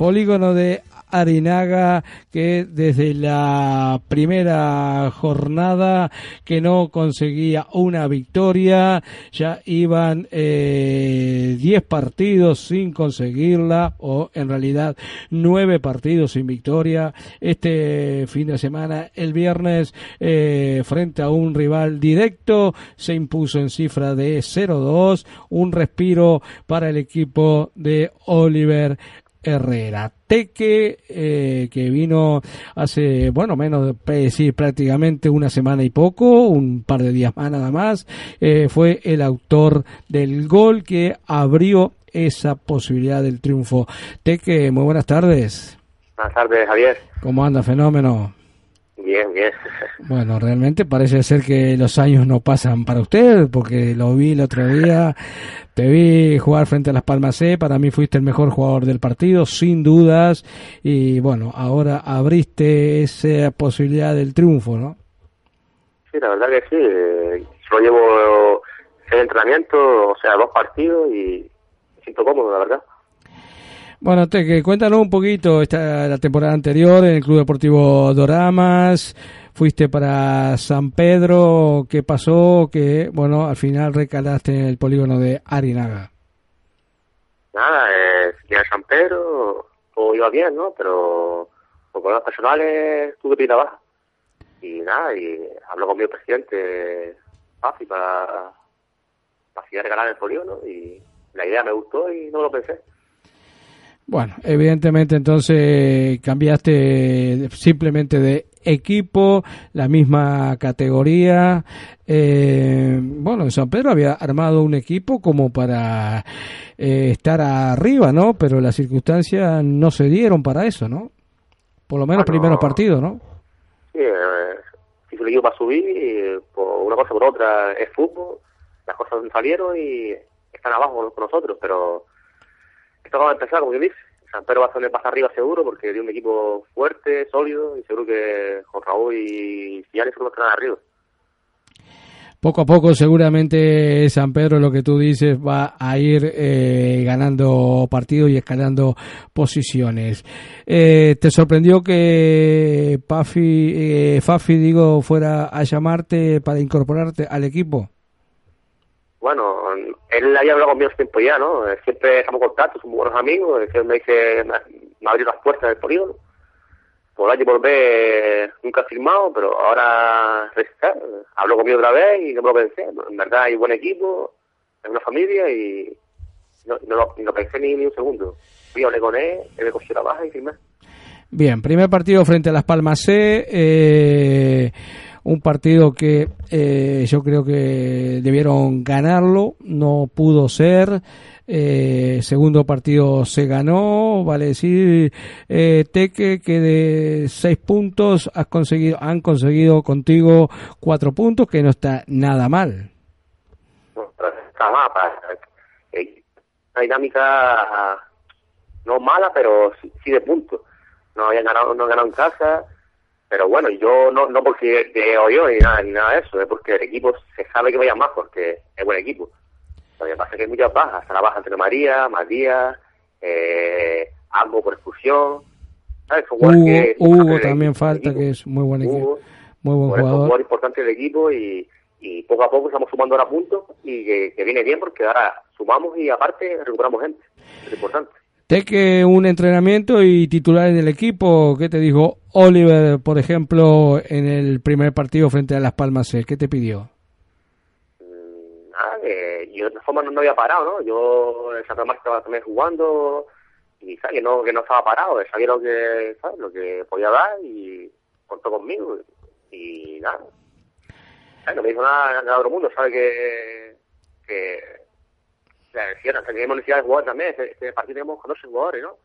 polígono de Arinaga que desde la primera jornada que no conseguía una victoria, ya iban eh, 10 partidos sin conseguirla o en realidad 9 partidos sin victoria. Este fin de semana, el viernes, eh, frente a un rival directo, se impuso en cifra de 0-2, un respiro para el equipo de Oliver Herrera. Teque, eh, que vino hace, bueno, menos de decir prácticamente una semana y poco, un par de días más nada más, eh, fue el autor del gol que abrió esa posibilidad del triunfo. Teque, muy buenas tardes. Buenas tardes, Javier. ¿Cómo anda, fenómeno? Bien, bien. Bueno, realmente parece ser que los años no pasan para usted, porque lo vi el otro día, te vi jugar frente a Las Palmas C, para mí fuiste el mejor jugador del partido, sin dudas, y bueno, ahora abriste esa posibilidad del triunfo, ¿no? Sí, la verdad que sí, yo llevo el entrenamiento, o sea, dos partidos y me siento cómodo, la verdad. Bueno, te, cuéntanos un poquito esta la temporada anterior en el Club Deportivo Doramas. Fuiste para San Pedro, ¿qué pasó? Que, bueno, al final recalaste en el polígono de Arinaga. Nada, eh, a San Pedro, todo iba bien, ¿no? Pero por problemas personales tuve que ir a baja. Y nada, y habló con mi presidente, Pafi, para, para regalar el polígono y la idea me gustó y no lo pensé. Bueno, evidentemente entonces cambiaste simplemente de equipo, la misma categoría. Eh, bueno, en San Pedro había armado un equipo como para eh, estar arriba, ¿no? Pero las circunstancias no se dieron para eso, ¿no? Por lo menos Bueno, primeros partidos, ¿no? Sí, eh, se le dio para subir, y por una cosa por otra es fútbol, las cosas salieron y están abajo con nosotros, pero esto acaba de empezar, como yo. San Pedro va a salir para arriba seguro porque tiene un equipo fuerte, sólido y seguro que con Raúl y Ciales que están arriba. Poco a poco seguramente San Pedro, lo que tú dices, va a ir eh, ganando partidos y escalando posiciones. Eh, ¿Te sorprendió que Pafi, eh, Fafi, digo, fuera a llamarte para incorporarte al equipo? Bueno, él había hablado conmigo hace tiempo ya, ¿no? Eh, Siempre en contacto, somos buenos amigos, él me dice, me, abrió las puertas del polígono. Por H por B nunca firmado, pero ahora habló conmigo otra vez y no me lo pensé. En verdad hay buen equipo, es una familia y no, no, lo, pensé ni, ni un segundo. Fui, hablé con él, él me cogió la baja y firmé. Bien, primer partido frente a Las Palmas C. Eh, un partido que eh, yo creo que debieron ganarlo, no pudo ser. Eh, segundo partido se ganó, vale decir, eh, Teque, que de seis puntos has conseguido, han conseguido contigo cuatro puntos, que no está nada mal. Está mal, eh, una dinámica no mala, pero sí, de puntos. No habían ganado, no han en casa, pero bueno, yo no, no porque de yo ni nada, ni nada de eso, es porque el equipo se sabe que vaya más, porque es buen equipo. Lo que pasa es que hay muchas bajas, está la baja entre María, Matías, eh, Ambo por expulsión, Hugo, que- Hugo del también falta, del que es muy buen equipo, Hugo, muy buen por eso, un jugador. jugador importante del equipo y, y poco a poco estamos sumando ahora puntos y que, que viene bien porque ahora sumamos y aparte recuperamos gente. Es importante. Teque, un entrenamiento y titular en el equipo. ¿Qué te dijo Oliver, por ejemplo, en el primer partido frente a Las Palmas C? ¿Qué te pidió? Mm, Nada, que yo de todas formas no, había parado, ¿no? Yo en Santa Marta estaba también jugando y ¿sabes? Que, no, que no estaba parado, que sabía lo que, ¿sabes? lo que podía dar y contó conmigo y nada. ¿Sabes? No me dijo nada, nada otro mundo, sabe que... que sea, decía, teníamos necesidad de jugar también, este, este partido teníamos 14 jugadores, ¿no?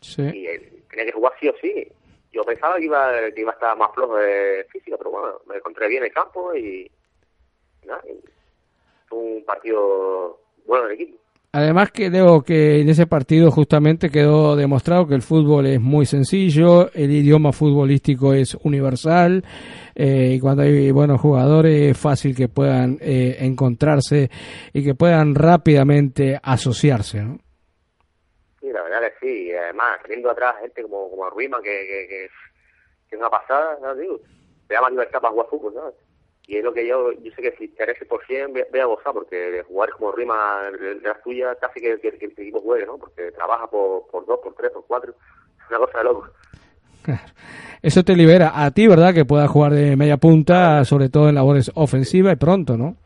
Sí. y él tenía que jugar sí o sí. Yo pensaba que iba, que iba a estar más flojo de física, pero bueno, me encontré bien en el campo y, fue un partido bueno del equipo. Además creo que en ese partido justamente quedó demostrado que el fútbol es muy sencillo, el idioma futbolístico es universal eh, y cuando hay buenos jugadores es fácil que puedan eh, encontrarse y que puedan rápidamente asociarse. ¿no? La verdad que sí. Y además, teniendo atrás gente como, como Ruima, que, que, que, es una pasada, ¿no? Digo, te da más libertad para jugar fútbol, ¿sabes? Y es lo que yo, yo sé que si te por 100 voy a gozar, porque jugar como Rima de la tuya casi que, que, el equipo juegue, ¿no? Porque trabaja por, por dos, por tres, por cuatro. Es una cosa de loco. Eso te libera a ti, ¿verdad? Que puedas jugar de media punta, sobre todo en labores ofensivas y pronto, ¿no?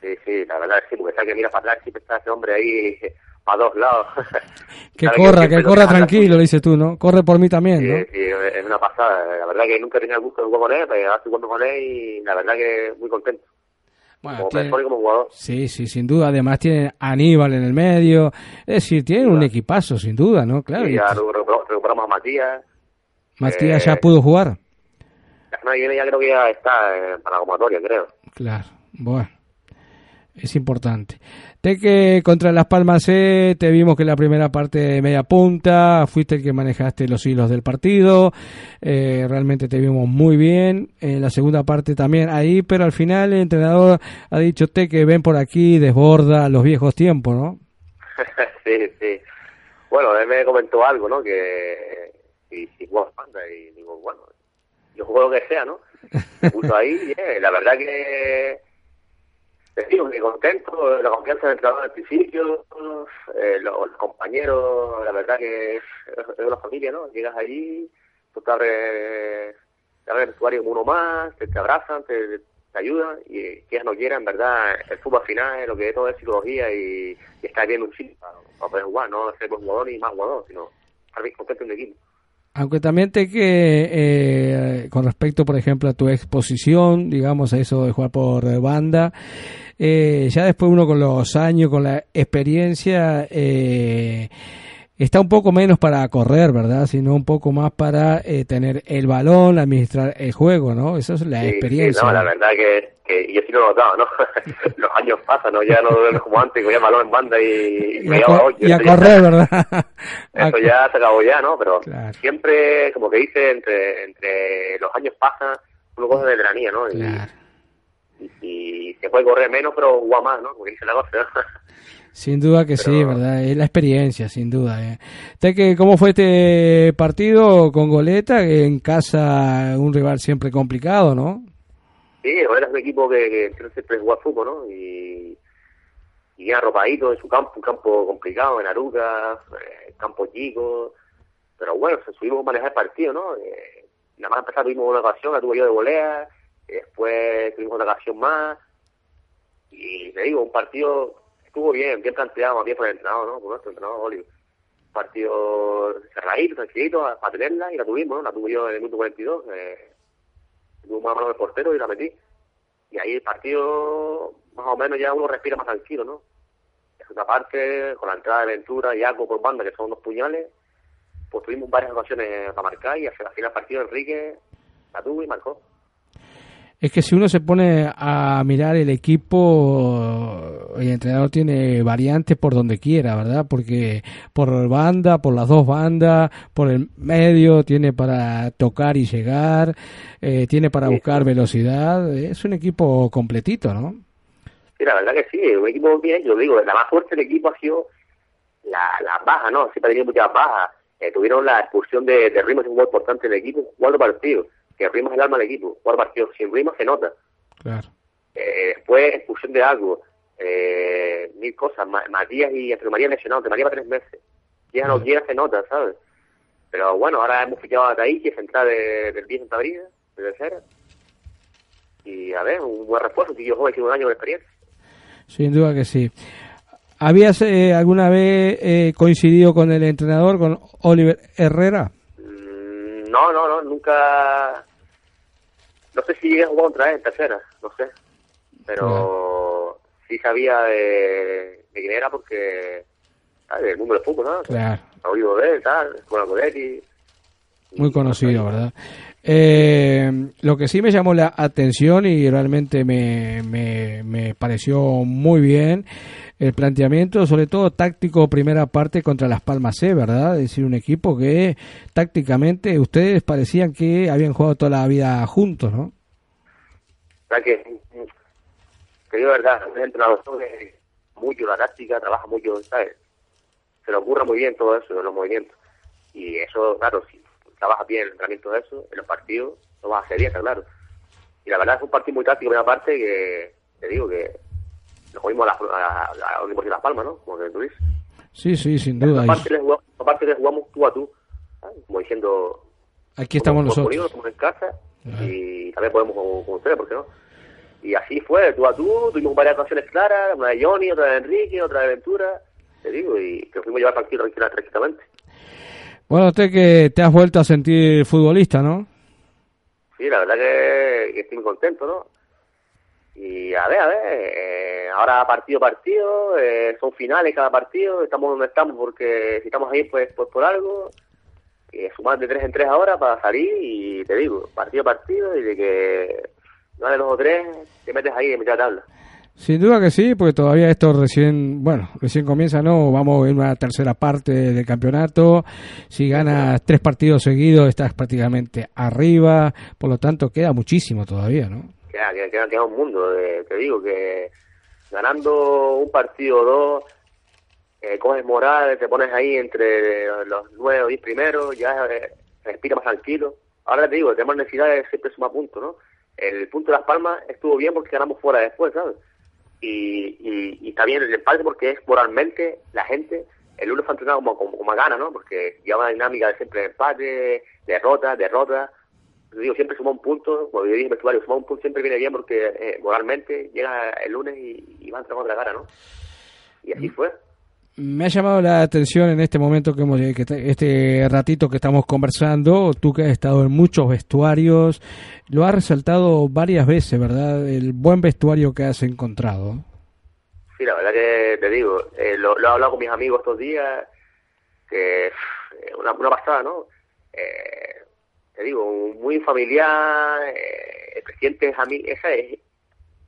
Sí, sí, la verdad sí, porque está que mira para atrás, siempre está ese hombre ahí a dos lados. que corra, que, corra tranquilo, dices tú, ¿no? Corre por mí también, ¿no? Sí, es una pasada. La verdad que nunca tenía el gusto de jugar con él, pero ahora estoy jugando con él y la verdad que muy contento. Bueno, como como jugador. Sí, sí, sin duda. Además tiene Aníbal en el medio. Es decir, tiene un equipazo, sin duda, ¿no? Claro. Y ya recuperamos a Matías. ¿Matías ya pudo jugar? La semana que viene ya creo que ya está en para la creo. Claro, bueno es importante. De que contra Las Palmas C te vimos que la primera parte de media punta fuiste el que manejaste los hilos del partido, eh, realmente te vimos muy bien, en la segunda parte también ahí, pero al final el entrenador ha dicho te que ven por aquí, desborda los viejos tiempos, ¿no? sí, sí. Bueno, él me comentó algo, ¿no? Que si, si banda y digo, bueno, yo juego lo que sea, ¿no? Puso ahí, y, la verdad que te digo que contento, la confianza del entrenador al principio, eh, los, compañeros, la verdad que es, es, una familia, ¿no? Llegas allí, tú te te abres el vestuario como uno más, te, abrazan, te, te ayudan, y quieras no quieran, en verdad, el fútbol al final es lo que es todo es psicología y, y estar bien un sitio para, poder jugar, no ser buen jugador ni más jugador, sino estar bien contento en un equipo. Aunque también te que, eh, con respecto, por ejemplo, a tu exposición, digamos, a eso de jugar por banda, eh, ya después uno con los años, con la experiencia, eh, está un poco menos para correr, ¿verdad? Sino un poco más para eh, tener el balón, administrar el juego, ¿no? Eso es la experiencia. Sí, no, la verdad que, que yo sí lo he notado, ¿no? los años pasan, ¿no? Ya no veo como antes, cogía el balón en banda y... Y, a, correr, ¿verdad? Eso ya se acabó ya, ¿no? Pero siempre, como que dice, entre, entre los años pasan, uno coge de veteranía, ¿no? Y, claro y, se puede correr menos, pero juega más, ¿no? Como dice la cosa. Sin duda que sí, ¿verdad? Es la experiencia, sin duda. ¿eh? que, ¿Cómo fue este partido con Goleta? En casa, un rival siempre complicado, ¿no? Sí, Goleta es un equipo que, que siempre juega fútbol, ¿no? Y, y arropadito en su campo, un campo complicado, en Aruca, eh, campo chico. Pero bueno, se subimos a manejar el partido, ¿no? Eh, nada más empezar tuvimos una ocasión, la tuve yo de volea Después tuvimos una ocasión más. Y le digo, un partido estuvo bien, bien planteado, bien por el entrenador, ¿no? Por nuestro entrenador, Oliver. Partido cerradito, tranquilito, para tenerla, y la tuvimos, ¿no? La tuve yo en el minuto 42. Eh, tuve una mano del portero y la metí. Y ahí el partido, más o menos, ya uno respira más tranquilo, ¿no? Es una parte, con la entrada de Ventura y algo por banda, que son unos puñales, pues tuvimos varias ocasiones para marcar y hacia la final del partido Enrique la tuvo y marcó es que si uno se pone a mirar el equipo, el entrenador tiene variantes por donde quiera, ¿verdad? Porque por banda, por las dos bandas, por el medio, tiene para tocar y llegar, eh, tiene para buscar velocidad. Es un equipo completito, ¿no? Sí, la verdad que sí, un equipo bien, yo digo, la más fuerte del equipo ha sido la, la baja, ¿no? Siempre ha tenido muchas bajas. Eh, tuvieron la expulsión de, de Ritmo, es un muy importante del equipo, cuatro partidos que es el alma del equipo. Jugar partido sin Rima se nota. Claro. Eh, después, expulsión de algo, eh, mil cosas. Matías y entre María lesionado, María para tres meses. Ya no quiera, se nota, ¿sabes? Pero bueno, ahora hemos fichado a Taiki, central de, del 10 Santa Brida, de tercera. Y a ver, un buen refuerzo, que yo joven, un año de experiencia. Sin duda que sí. ¿Habías eh, alguna vez eh, coincidido con el entrenador, con Oliver Herrera? No, no, no, nunca. No sé si llegué a jugar contra él en tercera, no sé. Pero sí sabía de, de, quién era porque. ¿sabes? Del mundo del fútbol, ¿no? Claro. Ha oído de él, tal, con Coletti. Muy conocido, ¿verdad? Eh, lo que sí me llamó la atención y realmente me, me, me pareció muy bien el planteamiento, sobre todo táctico, primera parte contra Las Palmas C, ¿verdad? Es decir, un equipo que tácticamente ustedes parecían que habían jugado toda la vida juntos, ¿no? Que, que yo, verdad, un entrenador mucho la táctica, trabaja mucho, ¿sabes? se le ocurra muy bien todo eso, los movimientos. Y eso, claro, si trabajas bien en el entrenamiento de eso, en los partidos, lo vas a hacer bien, está claro. Y la verdad es un partido muy táctico, una parte que, te digo, que nos jugimos a la, a, a, a Las Palmas, ¿no? Como que tú dices. Sí, sí, sin duda. Aparte, le jugamos, aparte le jugamos tú a tú, como diciendo... Aquí estamos nosotros. Estamos en casa y también podemos con, con ustedes, ¿por qué no? Y así fue, tú a tú, tuvimos varias actuaciones claras, una de Johnny, otra de Enrique, otra de Ventura, te digo, y que fuimos a llevar partido tranquilamente. Bueno, usted que te has vuelto a sentir futbolista, ¿no? Sí, la verdad que, estoy muy contento, ¿no? Y a ver, a ver, eh, ahora partido partido, eh, son finales cada partido, estamos donde estamos porque si estamos ahí pues, pues por algo, y sumar de tres en tres ahora para salir y te digo, partido partido y de que no de dos o tres, te metes ahí en mitad de tabla. Sin duda que sí, porque todavía esto recién, bueno, recién comienza, ¿no? Vamos en una tercera parte del campeonato. Si ganas tres partidos seguidos, estás prácticamente arriba. Por lo tanto, queda muchísimo todavía, ¿no? Queda, queda, un mundo. te digo que ganando un partido o dos, eh, coges moral, te pones ahí entre los nueve o diez primeros, ya eh, respira más tranquilo. Ahora te digo, tenemos necesidad de siempre sumar puntos, ¿no? El punto de Las Palmas estuvo bien porque ganamos fuera después, ¿sabes? Y, y, está bien el empate porque es moralmente la gente, el uno está entrenado como, como, como gana, ¿no? Porque lleva una dinámica de siempre empate, derrota, derrota. Yo digo, siempre suma un punto, como yo dije vestuario, suma un punto siempre viene bien porque eh, moralmente llega el lunes y, y va a entrar con la cara, ¿no? Y así fue me ha llamado la atención en este momento que hemos que este ratito que estamos conversando, tú que has estado en muchos vestuarios, lo has resaltado varias veces, ¿verdad? El buen vestuario que has encontrado. Sí, la verdad que te digo, eh, lo, he hablado con mis amigos estos días, que una, una pasada, ¿no? Eh, te digo, muy familiar, eh, el presidente es a mí, esa es,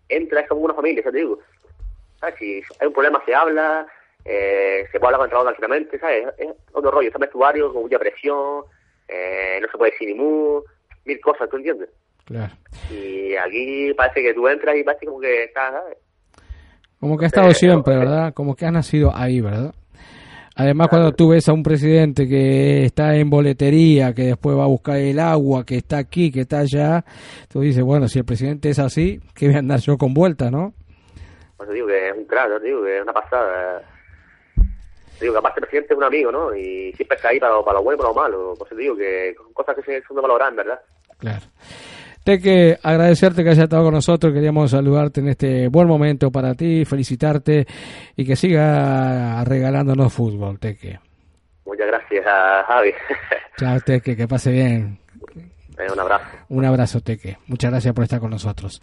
entra, es como una familia, te digo. ¿Sabes? Si hay un problema se habla, eh, se puede hablar con el tranquilamente, ¿sabes? Es otro rollo, está vestuario con mucha presión, eh, no se puede decir ni mu, mil cosas, ¿tú entiendes? Claro. Y aquí parece que tú entras y parece como que estás, ¿sabes? Como que ha estado siempre, ¿verdad? Como que has nacido ahí, ¿verdad? Además, cuando tú ves a un presidente que está en boletería, que después va a buscar el agua, que está aquí, que está allá, tú dices, bueno, si el presidente es así, ¿qué voy a andar yo con vuelta, no? Pues digo que es un crack, digo que es una pasada digo que aparte el presidente es un amigo, ¿no? Y siempre está ahí para, para lo bueno y para lo malo. Pues te digo que cosas que se son de valorar, ¿verdad? Claro. Teque, agradecerte que hayas estado con nosotros, queríamos saludarte en este buen momento para ti, felicitarte y que siga regalándonos fútbol, Teque. Muchas gracias, Javi. Chao, Teque, que pase bien. un abrazo. Un abrazo, Teque. Muchas gracias por estar con nosotros.